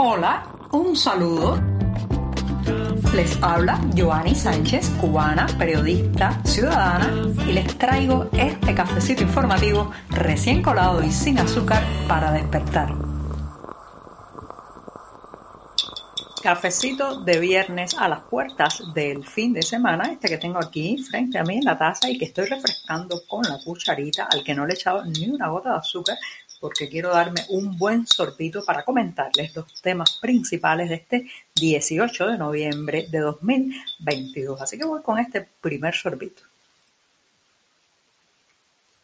Hola, un saludo. Les habla Joanny Sánchez, cubana, periodista, ciudadana, y les traigo este cafecito informativo recién colado y sin azúcar para despertar. Cafecito de viernes a las puertas del fin de semana, este que tengo aquí frente a mí en la taza y que estoy refrescando con la cucharita, al que no le he echado ni una gota de azúcar, porque quiero darme un buen sorbito para comentarles los temas principales de este 18 de noviembre de 2022. Así que voy con este primer sorbito.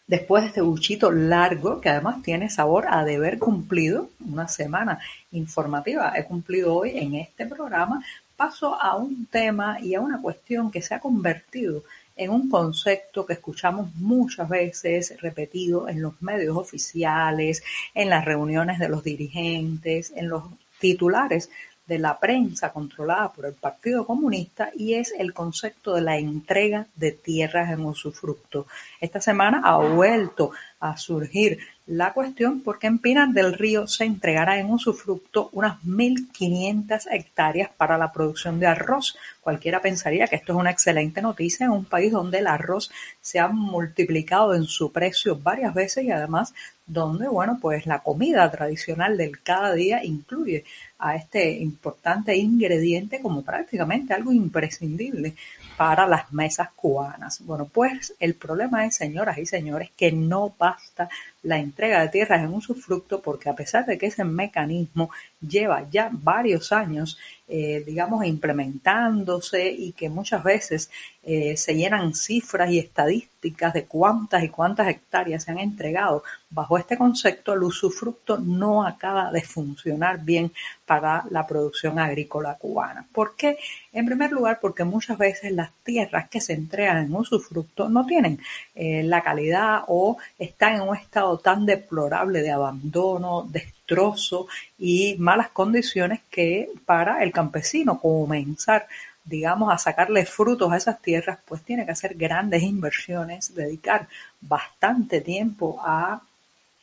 Después de este buchito largo, que además tiene sabor a deber cumplido, una semana informativa he cumplido hoy en este programa, paso a un tema y a una cuestión que se ha convertido en un concepto que escuchamos muchas veces repetido en los medios oficiales, en las reuniones de los dirigentes, en los titulares de la prensa controlada por el Partido Comunista y es el concepto de la entrega de tierras en usufructo. Esta semana ha vuelto a surgir la cuestión porque en Pinar del Río se entregará en usufructo unas 1.500 hectáreas para la producción de arroz. Cualquiera pensaría que esto es una excelente noticia en un país donde el arroz se ha multiplicado en su precio varias veces y además donde, bueno, pues la comida tradicional del cada día incluye a este importante ingrediente como prácticamente algo imprescindible para las mesas cubanas. Bueno, pues el problema es, señoras y señores, que no basta la entrega de tierras en usufructo porque a pesar de que ese mecanismo lleva ya varios años, eh, digamos, implementándose y que muchas veces eh, se llenan cifras y estadísticas de cuántas y cuántas hectáreas se han entregado bajo este concepto, el usufructo no acaba de funcionar bien para la producción agrícola cubana. ¿Por qué? En primer lugar, porque muchas veces las tierras que se entregan en usufructo no tienen eh, la calidad o están en un estado tan deplorable de abandono, destrozo y malas condiciones que para el campesino comenzar digamos, a sacarle frutos a esas tierras, pues tiene que hacer grandes inversiones, dedicar bastante tiempo a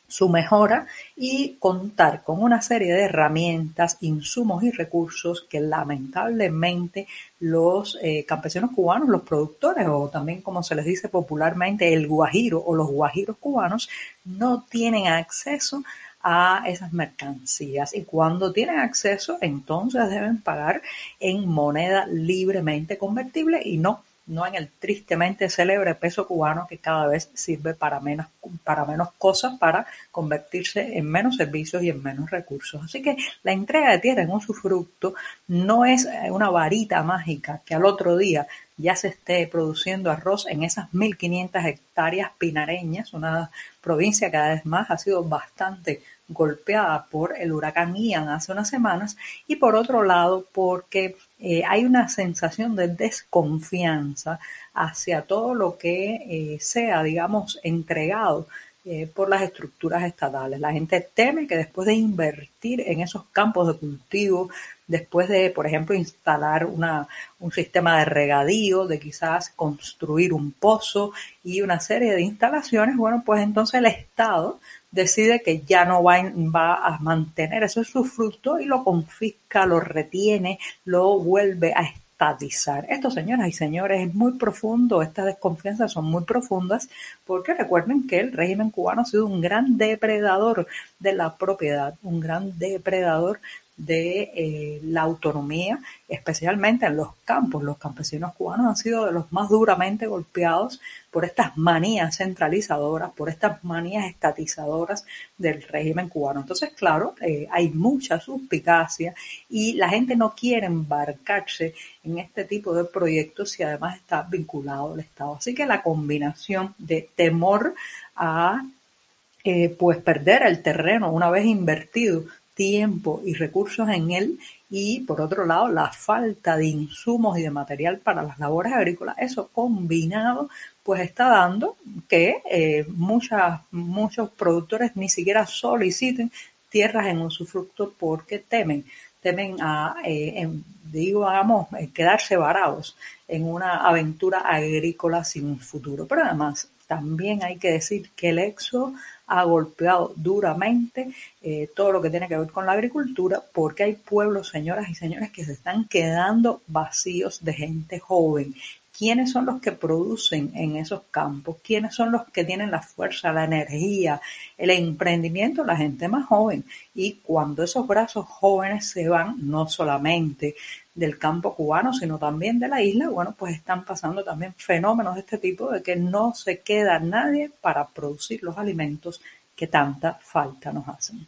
su mejora y contar con una serie de herramientas, insumos y recursos que lamentablemente los eh, campesinos cubanos, los productores o también como se les dice popularmente el guajiro o los guajiros cubanos no tienen acceso a esas mercancías y cuando tienen acceso entonces deben pagar en moneda libremente convertible y no no en el tristemente célebre peso cubano que cada vez sirve para menos, para menos cosas, para convertirse en menos servicios y en menos recursos. Así que la entrega de tierra en usufructo no es una varita mágica que al otro día ya se esté produciendo arroz en esas 1.500 hectáreas pinareñas, una provincia que cada vez más ha sido bastante golpeada por el huracán Ian hace unas semanas y por otro lado porque eh, hay una sensación de desconfianza hacia todo lo que eh, sea, digamos, entregado eh, por las estructuras estatales. La gente teme que después de invertir en esos campos de cultivo, después de, por ejemplo, instalar una, un sistema de regadío, de quizás construir un pozo y una serie de instalaciones, bueno, pues entonces el Estado decide que ya no va, va a mantener ese fruto y lo confisca, lo retiene, lo vuelve a estatizar. Esto, señoras y señores, es muy profundo, estas desconfianzas son muy profundas, porque recuerden que el régimen cubano ha sido un gran depredador de la propiedad, un gran depredador de eh, la autonomía, especialmente en los campos. Los campesinos cubanos han sido de los más duramente golpeados por estas manías centralizadoras, por estas manías estatizadoras del régimen cubano. Entonces, claro, eh, hay mucha suspicacia y la gente no quiere embarcarse en este tipo de proyectos si además está vinculado al Estado. Así que la combinación de temor a eh, pues perder el terreno una vez invertido tiempo y recursos en él y por otro lado la falta de insumos y de material para las labores agrícolas, eso combinado pues está dando que eh, muchas, muchos productores ni siquiera soliciten tierras en usufructo porque temen, temen a, eh, digo, vamos, eh, quedarse varados en una aventura agrícola sin futuro. Pero además también hay que decir que el éxodo ha golpeado duramente eh, todo lo que tiene que ver con la agricultura, porque hay pueblos, señoras y señores, que se están quedando vacíos de gente joven quiénes son los que producen en esos campos, quiénes son los que tienen la fuerza, la energía, el emprendimiento, la gente más joven. Y cuando esos brazos jóvenes se van, no solamente del campo cubano, sino también de la isla, bueno, pues están pasando también fenómenos de este tipo de que no se queda nadie para producir los alimentos que tanta falta nos hacen.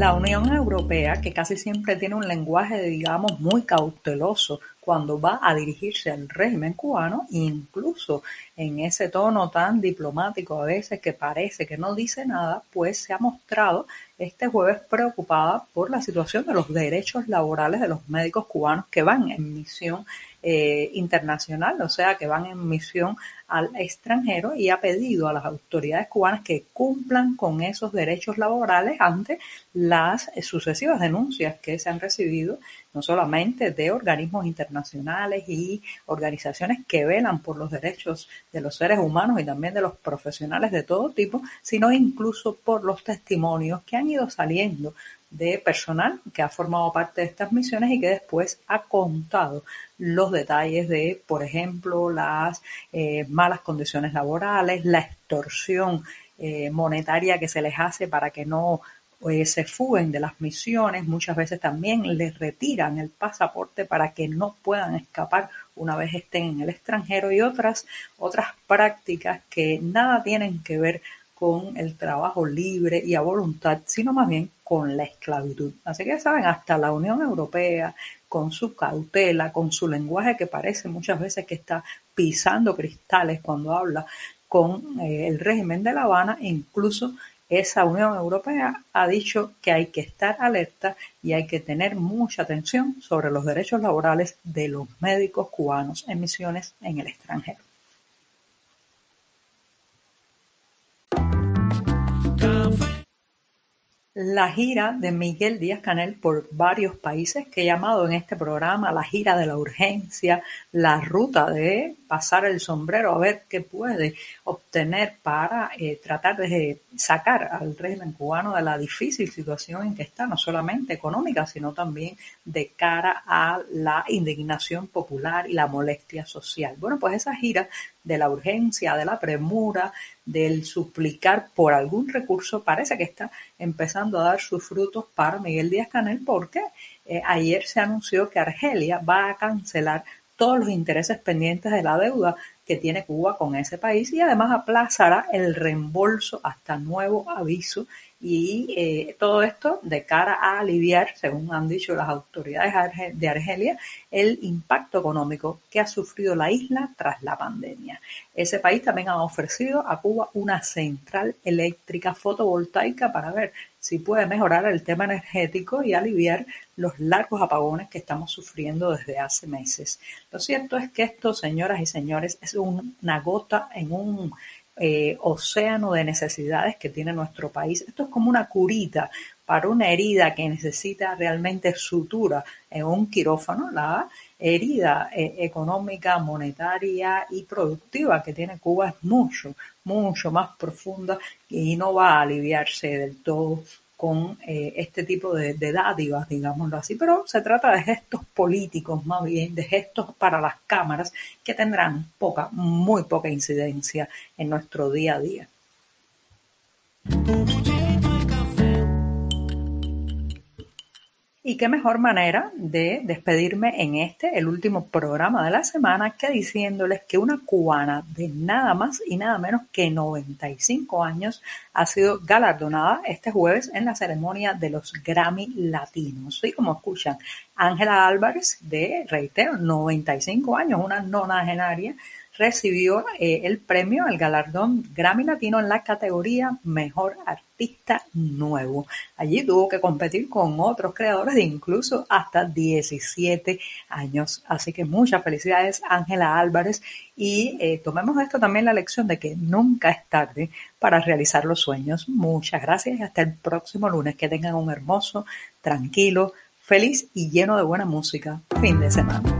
La Unión Europea, que casi siempre tiene un lenguaje, digamos, muy cauteloso cuando va a dirigirse al régimen cubano, incluso en ese tono tan diplomático a veces que parece que no dice nada, pues se ha mostrado este jueves preocupada por la situación de los derechos laborales de los médicos cubanos que van en misión eh, internacional, o sea, que van en misión al extranjero y ha pedido a las autoridades cubanas que cumplan con esos derechos laborales ante las sucesivas denuncias que se han recibido no solamente de organismos internacionales y organizaciones que velan por los derechos de los seres humanos y también de los profesionales de todo tipo, sino incluso por los testimonios que han ido saliendo de personal que ha formado parte de estas misiones y que después ha contado los detalles de, por ejemplo, las eh, malas condiciones laborales, la extorsión eh, monetaria que se les hace para que no eh, se fuguen de las misiones, muchas veces también les retiran el pasaporte para que no puedan escapar una vez estén en el extranjero y otras, otras prácticas que nada tienen que ver con el trabajo libre y a voluntad, sino más bien con la esclavitud. Así que saben, hasta la Unión Europea, con su cautela, con su lenguaje que parece muchas veces que está pisando cristales cuando habla con eh, el régimen de La Habana, incluso esa Unión Europea ha dicho que hay que estar alerta y hay que tener mucha atención sobre los derechos laborales de los médicos cubanos en misiones en el extranjero. La gira de Miguel Díaz Canel por varios países que he llamado en este programa la gira de la urgencia, la ruta de pasar el sombrero a ver qué puede obtener para eh, tratar de sacar al régimen cubano de la difícil situación en que está, no solamente económica, sino también de cara a la indignación popular y la molestia social. Bueno, pues esa gira de la urgencia, de la premura, del suplicar por algún recurso, parece que está empezando a dar sus frutos para Miguel Díaz Canel porque eh, ayer se anunció que Argelia va a cancelar todos los intereses pendientes de la deuda que tiene Cuba con ese país y además aplazará el reembolso hasta nuevo aviso y eh, todo esto de cara a aliviar, según han dicho las autoridades de Argelia, el impacto económico que ha sufrido la isla tras la pandemia. Ese país también ha ofrecido a Cuba una central eléctrica fotovoltaica para ver si puede mejorar el tema energético y aliviar los largos apagones que estamos sufriendo desde hace meses. Lo cierto es que esto, señoras y señores, es una gota en un eh, océano de necesidades que tiene nuestro país. Esto es como una curita para una herida que necesita realmente sutura en un quirófano, la herida eh, económica, monetaria y productiva que tiene Cuba es mucho, mucho más profunda y no va a aliviarse del todo con eh, este tipo de, de, dádivas, digámoslo así, pero se trata de gestos políticos más bien, de gestos para las cámaras que tendrán poca, muy poca incidencia en nuestro día a día. Y qué mejor manera de despedirme en este, el último programa de la semana, que diciéndoles que una cubana de nada más y nada menos que 95 años ha sido galardonada este jueves en la ceremonia de los Grammy Latinos. Y como escuchan, Ángela Álvarez de, reitero, 95 años, una nonagenaria, recibió eh, el premio, el galardón Grammy Latino en la categoría Mejor Artista Nuevo. Allí tuvo que competir con otros creadores de incluso hasta 17 años. Así que muchas felicidades Ángela Álvarez y eh, tomemos esto también la lección de que nunca es tarde para realizar los sueños. Muchas gracias y hasta el próximo lunes. Que tengan un hermoso, tranquilo, feliz y lleno de buena música fin de semana.